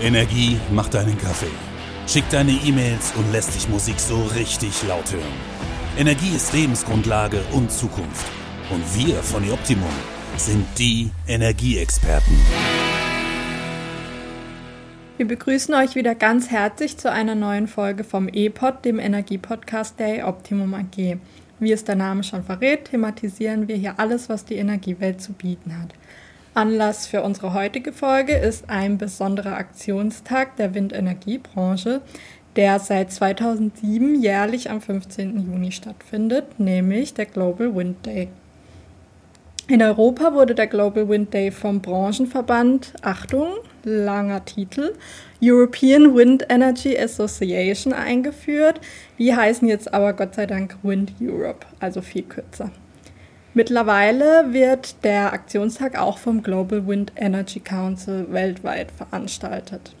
Energie macht deinen Kaffee, schickt deine E-Mails und lässt dich Musik so richtig laut hören. Energie ist Lebensgrundlage und Zukunft. Und wir von Optimum sind die Energieexperten. Wir begrüßen euch wieder ganz herzlich zu einer neuen Folge vom E-Pod, dem Energiepodcast der Optimum AG. Wie es der Name schon verrät, thematisieren wir hier alles, was die Energiewelt zu bieten hat. Anlass für unsere heutige Folge ist ein besonderer Aktionstag der Windenergiebranche, der seit 2007 jährlich am 15. Juni stattfindet, nämlich der Global Wind Day. In Europa wurde der Global Wind Day vom Branchenverband, Achtung, langer Titel, European Wind Energy Association eingeführt. Die heißen jetzt aber Gott sei Dank Wind Europe, also viel kürzer. Mittlerweile wird der Aktionstag auch vom Global Wind Energy Council weltweit veranstaltet.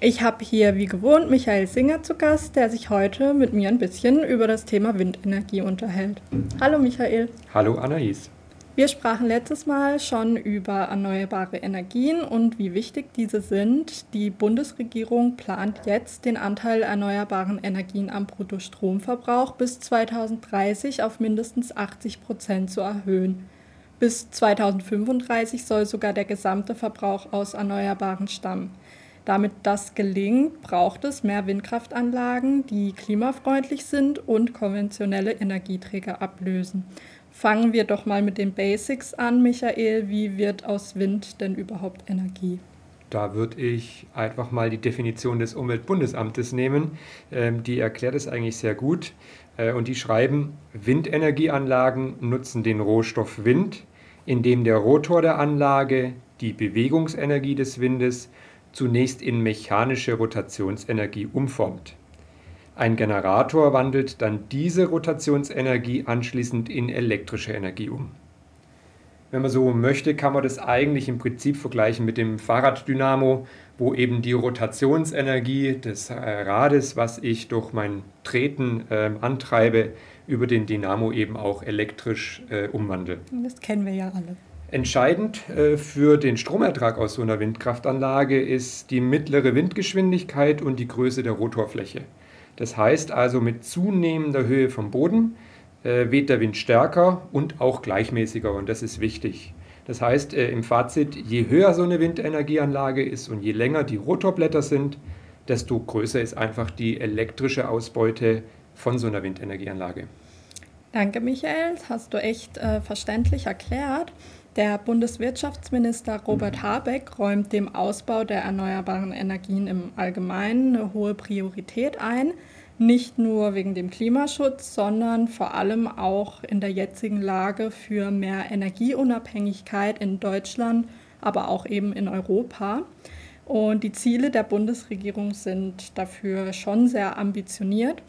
Ich habe hier wie gewohnt Michael Singer zu Gast, der sich heute mit mir ein bisschen über das Thema Windenergie unterhält. Hallo Michael. Hallo Anais. Wir sprachen letztes Mal schon über erneuerbare Energien und wie wichtig diese sind. Die Bundesregierung plant jetzt, den Anteil erneuerbaren Energien am Bruttostromverbrauch bis 2030 auf mindestens 80 Prozent zu erhöhen. Bis 2035 soll sogar der gesamte Verbrauch aus Erneuerbaren stammen. Damit das gelingt, braucht es mehr Windkraftanlagen, die klimafreundlich sind und konventionelle Energieträger ablösen. Fangen wir doch mal mit den Basics an, Michael. Wie wird aus Wind denn überhaupt Energie? Da würde ich einfach mal die Definition des Umweltbundesamtes nehmen. Ähm, die erklärt es eigentlich sehr gut. Äh, und die schreiben, Windenergieanlagen nutzen den Rohstoff Wind, indem der Rotor der Anlage die Bewegungsenergie des Windes zunächst in mechanische Rotationsenergie umformt. Ein Generator wandelt dann diese Rotationsenergie anschließend in elektrische Energie um. Wenn man so möchte, kann man das eigentlich im Prinzip vergleichen mit dem Fahrraddynamo, wo eben die Rotationsenergie des äh, Rades, was ich durch mein Treten äh, antreibe, über den Dynamo eben auch elektrisch äh, umwandle. Das kennen wir ja alle. Entscheidend äh, für den Stromertrag aus so einer Windkraftanlage ist die mittlere Windgeschwindigkeit und die Größe der Rotorfläche. Das heißt also, mit zunehmender Höhe vom Boden äh, weht der Wind stärker und auch gleichmäßiger und das ist wichtig. Das heißt äh, im Fazit, je höher so eine Windenergieanlage ist und je länger die Rotorblätter sind, desto größer ist einfach die elektrische Ausbeute von so einer Windenergieanlage. Danke, Michael. Das hast du echt äh, verständlich erklärt. Der Bundeswirtschaftsminister Robert Habeck räumt dem Ausbau der erneuerbaren Energien im Allgemeinen eine hohe Priorität ein nicht nur wegen dem Klimaschutz, sondern vor allem auch in der jetzigen Lage für mehr Energieunabhängigkeit in Deutschland, aber auch eben in Europa. Und die Ziele der Bundesregierung sind dafür schon sehr ambitioniert.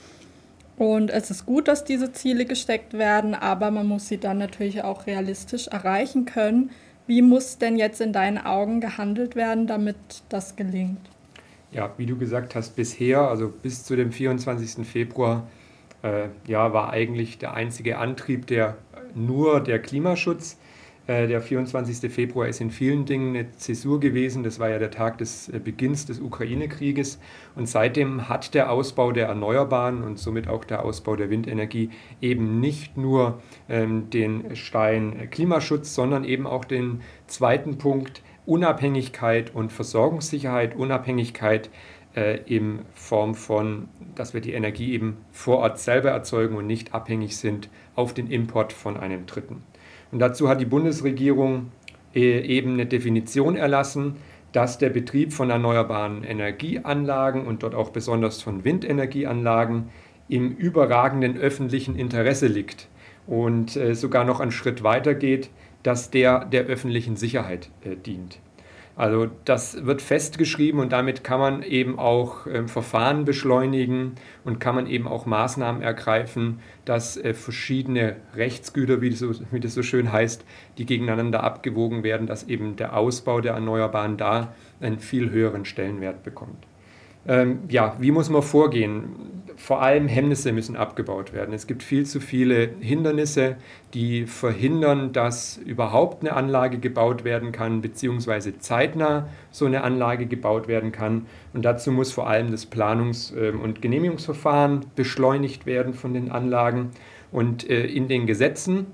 Und es ist gut, dass diese Ziele gesteckt werden, aber man muss sie dann natürlich auch realistisch erreichen können. Wie muss denn jetzt in deinen Augen gehandelt werden, damit das gelingt? Ja, wie du gesagt hast, bisher, also bis zu dem 24. Februar, äh, ja, war eigentlich der einzige Antrieb der nur der Klimaschutz. Äh, der 24. Februar ist in vielen Dingen eine Zäsur gewesen. Das war ja der Tag des äh, Beginns des Ukraine-Krieges. Und seitdem hat der Ausbau der Erneuerbaren und somit auch der Ausbau der Windenergie eben nicht nur ähm, den Stein Klimaschutz, sondern eben auch den zweiten Punkt, Unabhängigkeit und Versorgungssicherheit, Unabhängigkeit äh, in Form von, dass wir die Energie eben vor Ort selber erzeugen und nicht abhängig sind auf den Import von einem Dritten. Und dazu hat die Bundesregierung äh, eben eine Definition erlassen, dass der Betrieb von erneuerbaren Energieanlagen und dort auch besonders von Windenergieanlagen im überragenden öffentlichen Interesse liegt und äh, sogar noch einen Schritt weiter geht, dass der der öffentlichen Sicherheit äh, dient. Also das wird festgeschrieben und damit kann man eben auch äh, Verfahren beschleunigen und kann man eben auch Maßnahmen ergreifen, dass äh, verschiedene Rechtsgüter, wie das, so, wie das so schön heißt, die gegeneinander abgewogen werden, dass eben der Ausbau der Erneuerbaren da einen viel höheren Stellenwert bekommt. Ähm, ja, wie muss man vorgehen? Vor allem Hemmnisse müssen abgebaut werden. Es gibt viel zu viele Hindernisse, die verhindern, dass überhaupt eine Anlage gebaut werden kann, beziehungsweise zeitnah so eine Anlage gebaut werden kann. Und dazu muss vor allem das Planungs- ähm, und Genehmigungsverfahren beschleunigt werden von den Anlagen. Und äh, in den Gesetzen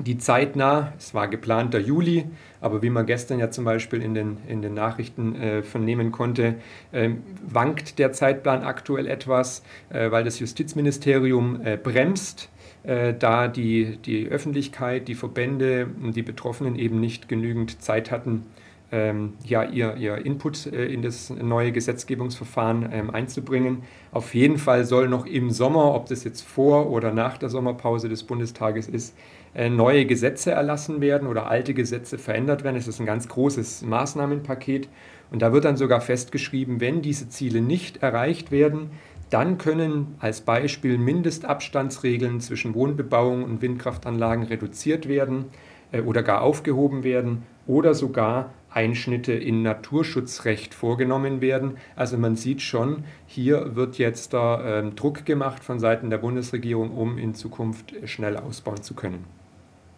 die zeitnah, es war geplanter Juli, aber wie man gestern ja zum Beispiel in den, in den Nachrichten äh, vernehmen konnte, äh, wankt der Zeitplan aktuell etwas, äh, weil das Justizministerium äh, bremst, äh, da die, die Öffentlichkeit, die Verbände und die Betroffenen eben nicht genügend Zeit hatten, ähm, ja, ihr, ihr Input äh, in das neue Gesetzgebungsverfahren ähm, einzubringen. Auf jeden Fall soll noch im Sommer, ob das jetzt vor oder nach der Sommerpause des Bundestages ist, neue Gesetze erlassen werden oder alte Gesetze verändert werden. Es ist ein ganz großes Maßnahmenpaket und da wird dann sogar festgeschrieben, wenn diese Ziele nicht erreicht werden, dann können als Beispiel Mindestabstandsregeln zwischen Wohnbebauung und Windkraftanlagen reduziert werden äh, oder gar aufgehoben werden oder sogar Einschnitte in Naturschutzrecht vorgenommen werden. Also man sieht schon, hier wird jetzt da äh, Druck gemacht von Seiten der Bundesregierung, um in Zukunft schnell ausbauen zu können.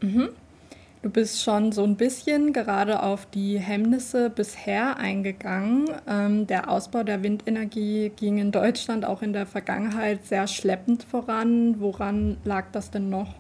Mhm. Du bist schon so ein bisschen gerade auf die Hemmnisse bisher eingegangen. Ähm, der Ausbau der Windenergie ging in Deutschland auch in der Vergangenheit sehr schleppend voran. Woran lag das denn noch?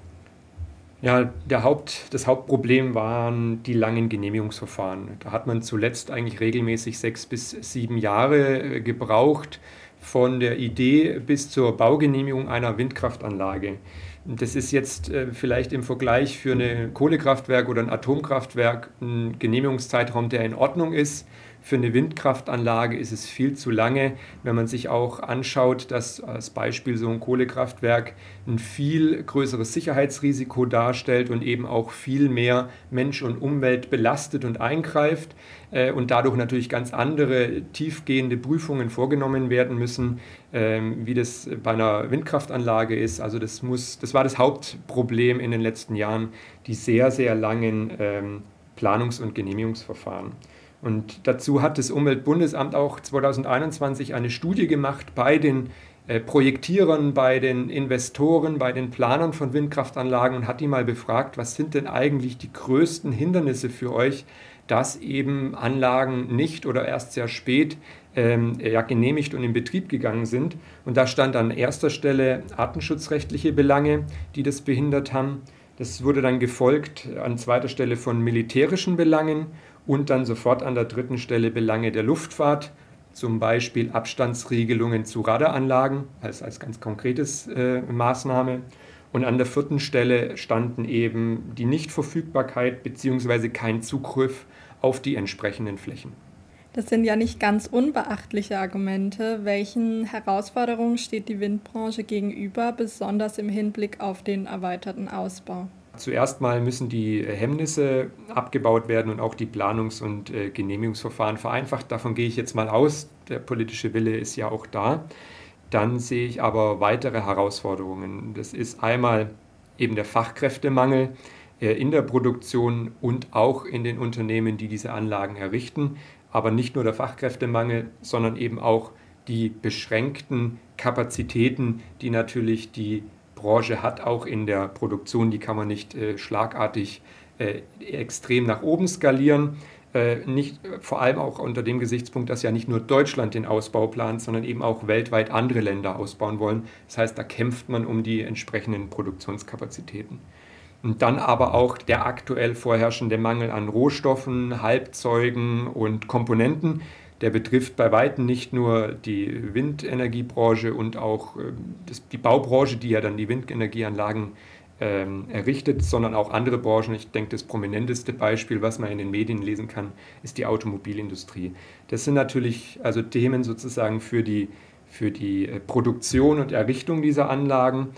Ja, der Haupt, das Hauptproblem waren die langen Genehmigungsverfahren. Da hat man zuletzt eigentlich regelmäßig sechs bis sieben Jahre äh, gebraucht, von der Idee bis zur Baugenehmigung einer Windkraftanlage. Das ist jetzt äh, vielleicht im Vergleich für ein Kohlekraftwerk oder ein Atomkraftwerk ein Genehmigungszeitraum, der in Ordnung ist. Für eine Windkraftanlage ist es viel zu lange, wenn man sich auch anschaut, dass als Beispiel so ein Kohlekraftwerk ein viel größeres Sicherheitsrisiko darstellt und eben auch viel mehr Mensch und Umwelt belastet und eingreift äh, und dadurch natürlich ganz andere tiefgehende Prüfungen vorgenommen werden müssen, ähm, wie das bei einer Windkraftanlage ist. Also das, muss, das war das Hauptproblem in den letzten Jahren, die sehr, sehr langen ähm, Planungs- und Genehmigungsverfahren. Und dazu hat das Umweltbundesamt auch 2021 eine Studie gemacht bei den äh, Projektierern, bei den Investoren, bei den Planern von Windkraftanlagen und hat die mal befragt, was sind denn eigentlich die größten Hindernisse für euch, dass eben Anlagen nicht oder erst sehr spät ähm, ja, genehmigt und in Betrieb gegangen sind. Und da stand an erster Stelle artenschutzrechtliche Belange, die das behindert haben. Das wurde dann gefolgt an zweiter Stelle von militärischen Belangen und dann sofort an der dritten Stelle Belange der Luftfahrt, zum Beispiel Abstandsregelungen zu Radaranlagen als, als ganz konkretes äh, Maßnahme. Und an der vierten Stelle standen eben die Nichtverfügbarkeit bzw. kein Zugriff auf die entsprechenden Flächen. Das sind ja nicht ganz unbeachtliche Argumente. Welchen Herausforderungen steht die Windbranche gegenüber, besonders im Hinblick auf den erweiterten Ausbau? Zuerst mal müssen die Hemmnisse abgebaut werden und auch die Planungs- und äh, Genehmigungsverfahren vereinfacht. Davon gehe ich jetzt mal aus. Der politische Wille ist ja auch da. Dann sehe ich aber weitere Herausforderungen. Das ist einmal eben der Fachkräftemangel äh, in der Produktion und auch in den Unternehmen, die diese Anlagen errichten. Aber nicht nur der Fachkräftemangel, sondern eben auch die beschränkten Kapazitäten, die natürlich die Branche hat, auch in der Produktion, die kann man nicht äh, schlagartig äh, extrem nach oben skalieren. Äh, nicht, vor allem auch unter dem Gesichtspunkt, dass ja nicht nur Deutschland den Ausbau plant, sondern eben auch weltweit andere Länder ausbauen wollen. Das heißt, da kämpft man um die entsprechenden Produktionskapazitäten. Und dann aber auch der aktuell vorherrschende Mangel an Rohstoffen, Halbzeugen und Komponenten, der betrifft bei weitem nicht nur die Windenergiebranche und auch äh, das, die Baubranche, die ja dann die Windenergieanlagen ähm, errichtet, sondern auch andere Branchen. Ich denke, das prominenteste Beispiel, was man in den Medien lesen kann, ist die Automobilindustrie. Das sind natürlich also Themen sozusagen für die, für die äh, Produktion und Errichtung dieser Anlagen.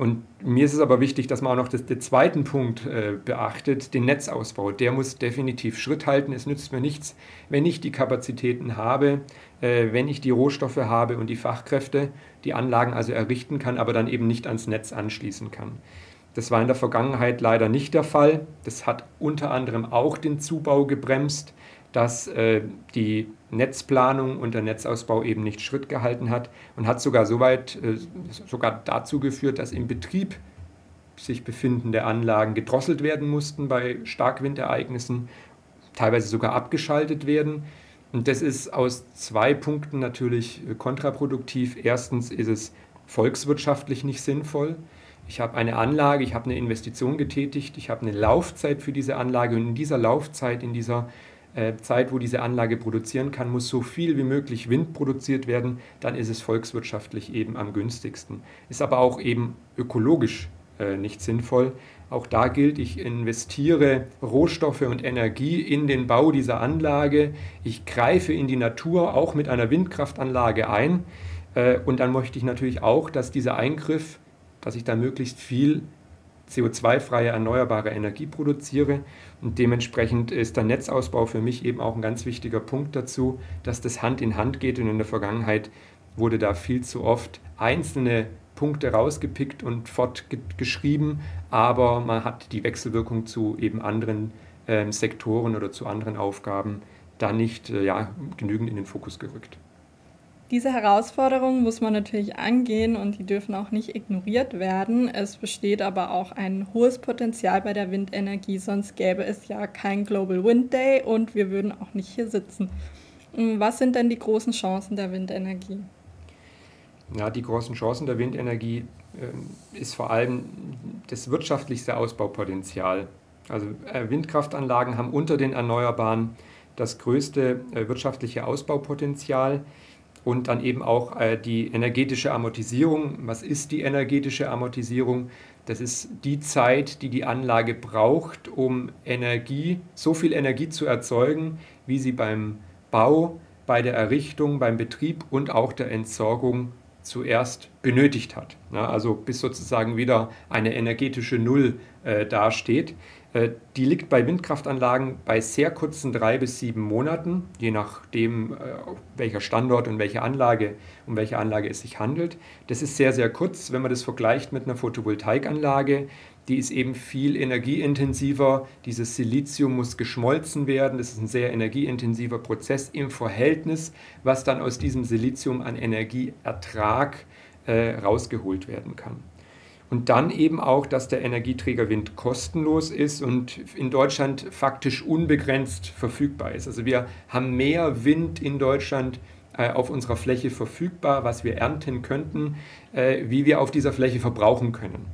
Und mir ist es aber wichtig, dass man auch noch das, den zweiten Punkt äh, beachtet, den Netzausbau. Der muss definitiv Schritt halten. Es nützt mir nichts, wenn ich die Kapazitäten habe, äh, wenn ich die Rohstoffe habe und die Fachkräfte, die Anlagen also errichten kann, aber dann eben nicht ans Netz anschließen kann. Das war in der Vergangenheit leider nicht der Fall. Das hat unter anderem auch den Zubau gebremst. Dass äh, die Netzplanung und der Netzausbau eben nicht Schritt gehalten hat und hat sogar so weit, äh, sogar dazu geführt, dass im Betrieb sich befindende Anlagen gedrosselt werden mussten bei Starkwindereignissen, teilweise sogar abgeschaltet werden. Und das ist aus zwei Punkten natürlich kontraproduktiv. Erstens ist es volkswirtschaftlich nicht sinnvoll. Ich habe eine Anlage, ich habe eine Investition getätigt, ich habe eine Laufzeit für diese Anlage und in dieser Laufzeit, in dieser äh, Zeit, wo diese Anlage produzieren kann, muss so viel wie möglich Wind produziert werden, dann ist es volkswirtschaftlich eben am günstigsten. Ist aber auch eben ökologisch äh, nicht sinnvoll. Auch da gilt, ich investiere Rohstoffe und Energie in den Bau dieser Anlage. Ich greife in die Natur auch mit einer Windkraftanlage ein. Äh, und dann möchte ich natürlich auch, dass dieser Eingriff, dass ich da möglichst viel CO2-freie erneuerbare Energie produziere. Und dementsprechend ist der Netzausbau für mich eben auch ein ganz wichtiger Punkt dazu, dass das Hand in Hand geht. Und in der Vergangenheit wurde da viel zu oft einzelne Punkte rausgepickt und fortgeschrieben, aber man hat die Wechselwirkung zu eben anderen äh, Sektoren oder zu anderen Aufgaben da nicht äh, ja, genügend in den Fokus gerückt. Diese Herausforderungen muss man natürlich angehen und die dürfen auch nicht ignoriert werden. Es besteht aber auch ein hohes Potenzial bei der Windenergie, sonst gäbe es ja kein Global Wind Day und wir würden auch nicht hier sitzen. Was sind denn die großen Chancen der Windenergie? Ja, die großen Chancen der Windenergie äh, ist vor allem das wirtschaftlichste Ausbaupotenzial. Also äh, Windkraftanlagen haben unter den Erneuerbaren das größte äh, wirtschaftliche Ausbaupotenzial und dann eben auch äh, die energetische Amortisierung. Was ist die energetische Amortisierung? Das ist die Zeit, die die Anlage braucht, um Energie, so viel Energie zu erzeugen, wie sie beim Bau, bei der Errichtung, beim Betrieb und auch der Entsorgung zuerst benötigt hat. Ja, also bis sozusagen wieder eine energetische Null äh, dasteht. Äh, die liegt bei Windkraftanlagen bei sehr kurzen drei bis sieben Monaten, je nachdem, äh, welcher Standort und welche Anlage, um welche Anlage es sich handelt. Das ist sehr, sehr kurz, wenn man das vergleicht mit einer Photovoltaikanlage. Die ist eben viel energieintensiver. Dieses Silizium muss geschmolzen werden. Das ist ein sehr energieintensiver Prozess im Verhältnis, was dann aus diesem Silizium an Energieertrag äh, rausgeholt werden kann. Und dann eben auch, dass der Energieträger Wind kostenlos ist und in Deutschland faktisch unbegrenzt verfügbar ist. Also wir haben mehr Wind in Deutschland äh, auf unserer Fläche verfügbar, was wir ernten könnten, äh, wie wir auf dieser Fläche verbrauchen können.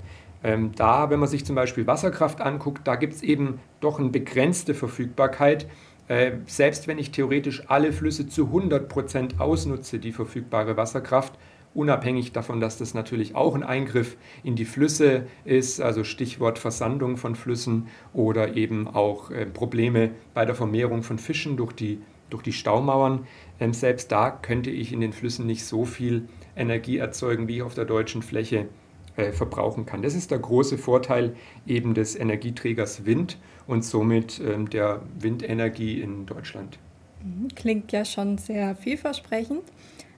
Ähm, da, wenn man sich zum Beispiel Wasserkraft anguckt, da gibt es eben doch eine begrenzte Verfügbarkeit. Äh, selbst wenn ich theoretisch alle Flüsse zu 100 Prozent ausnutze, die verfügbare Wasserkraft, unabhängig davon, dass das natürlich auch ein Eingriff in die Flüsse ist, also Stichwort Versandung von Flüssen oder eben auch äh, Probleme bei der Vermehrung von Fischen durch die, durch die Staumauern. Ähm, selbst da könnte ich in den Flüssen nicht so viel Energie erzeugen, wie ich auf der deutschen Fläche äh, verbrauchen kann. Das ist der große Vorteil eben des Energieträgers Wind und somit ähm, der Windenergie in Deutschland. Mhm, klingt ja schon sehr vielversprechend.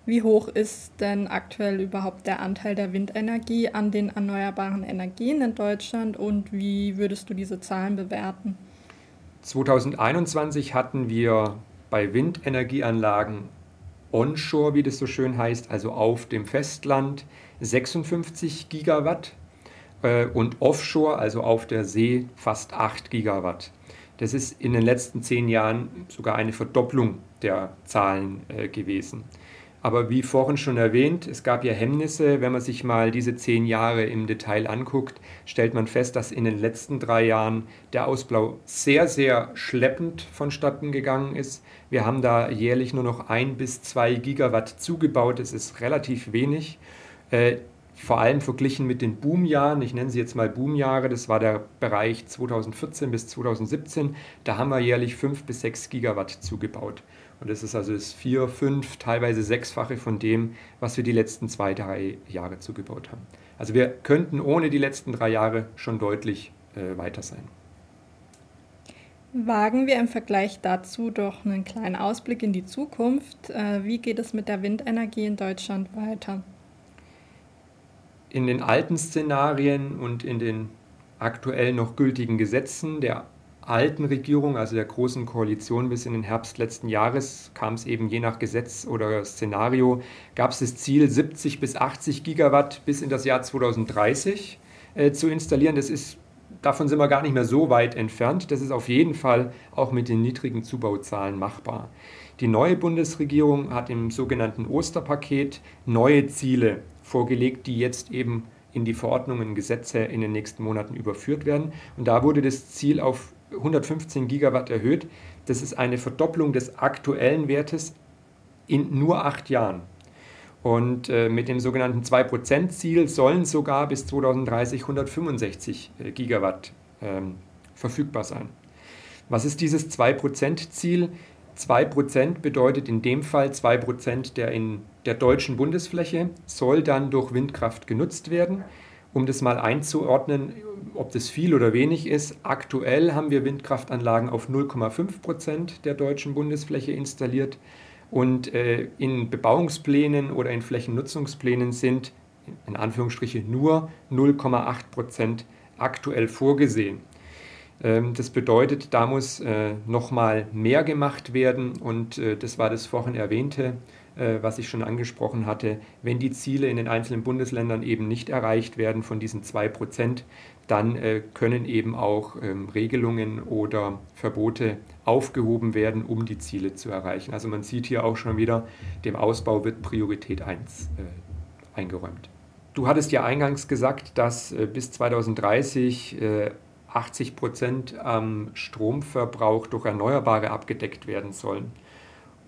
Wie hoch ist denn aktuell überhaupt der Anteil der Windenergie an den erneuerbaren Energien in Deutschland und wie würdest du diese Zahlen bewerten? 2021 hatten wir bei Windenergieanlagen onshore, wie das so schön heißt, also auf dem Festland, 56 Gigawatt äh, und offshore, also auf der See, fast 8 Gigawatt. Das ist in den letzten zehn Jahren sogar eine Verdopplung der Zahlen äh, gewesen. Aber wie vorhin schon erwähnt, es gab ja Hemmnisse. Wenn man sich mal diese zehn Jahre im Detail anguckt, stellt man fest, dass in den letzten drei Jahren der Ausbau sehr, sehr schleppend vonstatten gegangen ist. Wir haben da jährlich nur noch ein bis zwei Gigawatt zugebaut. Das ist relativ wenig. Äh, vor allem verglichen mit den Boomjahren, ich nenne sie jetzt mal Boomjahre, das war der Bereich 2014 bis 2017, da haben wir jährlich fünf bis sechs Gigawatt zugebaut. Und das ist also das vier, fünf, teilweise sechsfache von dem, was wir die letzten zwei, drei Jahre zugebaut haben. Also wir könnten ohne die letzten drei Jahre schon deutlich äh, weiter sein. Wagen wir im Vergleich dazu doch einen kleinen Ausblick in die Zukunft. Äh, wie geht es mit der Windenergie in Deutschland weiter? In den alten Szenarien und in den aktuell noch gültigen Gesetzen der alten Regierung, also der Großen Koalition bis in den Herbst letzten Jahres, kam es eben je nach Gesetz oder Szenario, gab es das Ziel, 70 bis 80 Gigawatt bis in das Jahr 2030 äh, zu installieren. Das ist, davon sind wir gar nicht mehr so weit entfernt. Das ist auf jeden Fall auch mit den niedrigen Zubauzahlen machbar. Die neue Bundesregierung hat im sogenannten Osterpaket neue Ziele vorgelegt, die jetzt eben in die Verordnungen, Gesetze in den nächsten Monaten überführt werden. Und da wurde das Ziel auf 115 Gigawatt erhöht. Das ist eine Verdopplung des aktuellen Wertes in nur acht Jahren. Und äh, mit dem sogenannten 2%-Ziel sollen sogar bis 2030 165 äh, Gigawatt ähm, verfügbar sein. Was ist dieses 2%-Ziel? 2% bedeutet in dem Fall 2% der in der deutschen Bundesfläche soll dann durch Windkraft genutzt werden. Um das mal einzuordnen, ob das viel oder wenig ist, aktuell haben wir Windkraftanlagen auf 0,5% der deutschen Bundesfläche installiert und äh, in Bebauungsplänen oder in Flächennutzungsplänen sind in Anführungsstrichen nur 0,8% aktuell vorgesehen. Ähm, das bedeutet, da muss äh, nochmal mehr gemacht werden und äh, das war das vorhin erwähnte, äh, was ich schon angesprochen hatte. Wenn die Ziele in den einzelnen Bundesländern eben nicht erreicht werden von diesen 2 Prozent, dann können eben auch ähm, Regelungen oder Verbote aufgehoben werden, um die Ziele zu erreichen. Also man sieht hier auch schon wieder, dem Ausbau wird Priorität 1 eingeräumt. Du hattest ja eingangs gesagt, dass bis 2030 80 Prozent am Stromverbrauch durch Erneuerbare abgedeckt werden sollen.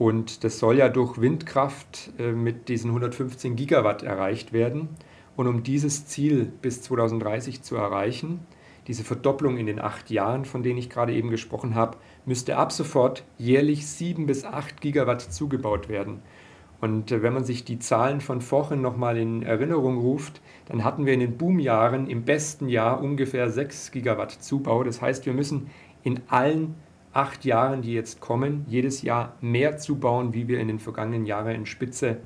Und das soll ja durch Windkraft äh, mit diesen 115 Gigawatt erreicht werden. Und um dieses Ziel bis 2030 zu erreichen, diese Verdopplung in den acht Jahren, von denen ich gerade eben gesprochen habe, müsste ab sofort jährlich sieben bis acht Gigawatt zugebaut werden. Und äh, wenn man sich die Zahlen von vorhin nochmal in Erinnerung ruft, dann hatten wir in den Boomjahren im besten Jahr ungefähr 6 Gigawatt Zubau. Das heißt, wir müssen in allen acht Jahren, die jetzt kommen, jedes Jahr mehr zubauen, wie wir in den vergangenen Jahren in Spitze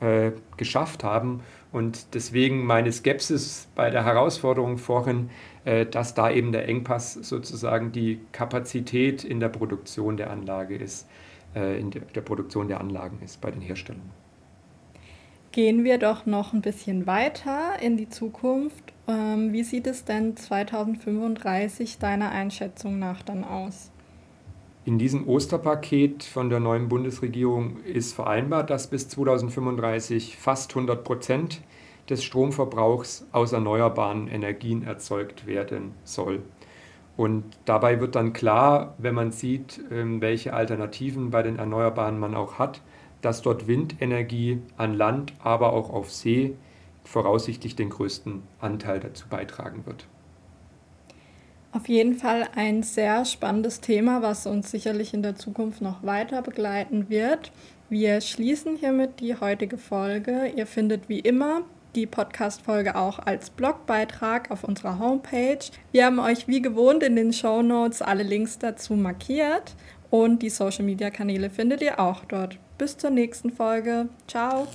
äh, geschafft haben. Und deswegen meine Skepsis bei der Herausforderung vorhin, äh, dass da eben der Engpass sozusagen die Kapazität in der Produktion der Anlage ist. Äh, in der Produktion der Anlagen ist bei den Herstellern. Gehen wir doch noch ein bisschen weiter in die Zukunft. Ähm, wie sieht es denn 2035 deiner Einschätzung nach dann aus? In diesem Osterpaket von der neuen Bundesregierung ist vereinbart, dass bis 2035 fast 100 Prozent des Stromverbrauchs aus erneuerbaren Energien erzeugt werden soll. Und dabei wird dann klar, wenn man sieht, ähm, welche Alternativen bei den Erneuerbaren man auch hat, dass dort Windenergie an Land, aber auch auf See voraussichtlich den größten Anteil dazu beitragen wird. Auf jeden Fall ein sehr spannendes Thema, was uns sicherlich in der Zukunft noch weiter begleiten wird. Wir schließen hiermit die heutige Folge. Ihr findet wie immer die Podcast-Folge auch als Blogbeitrag auf unserer Homepage. Wir haben euch wie gewohnt in den Show Notes alle Links dazu markiert und die Social-Media-Kanäle findet ihr auch dort. Bis zur nächsten Folge. Ciao.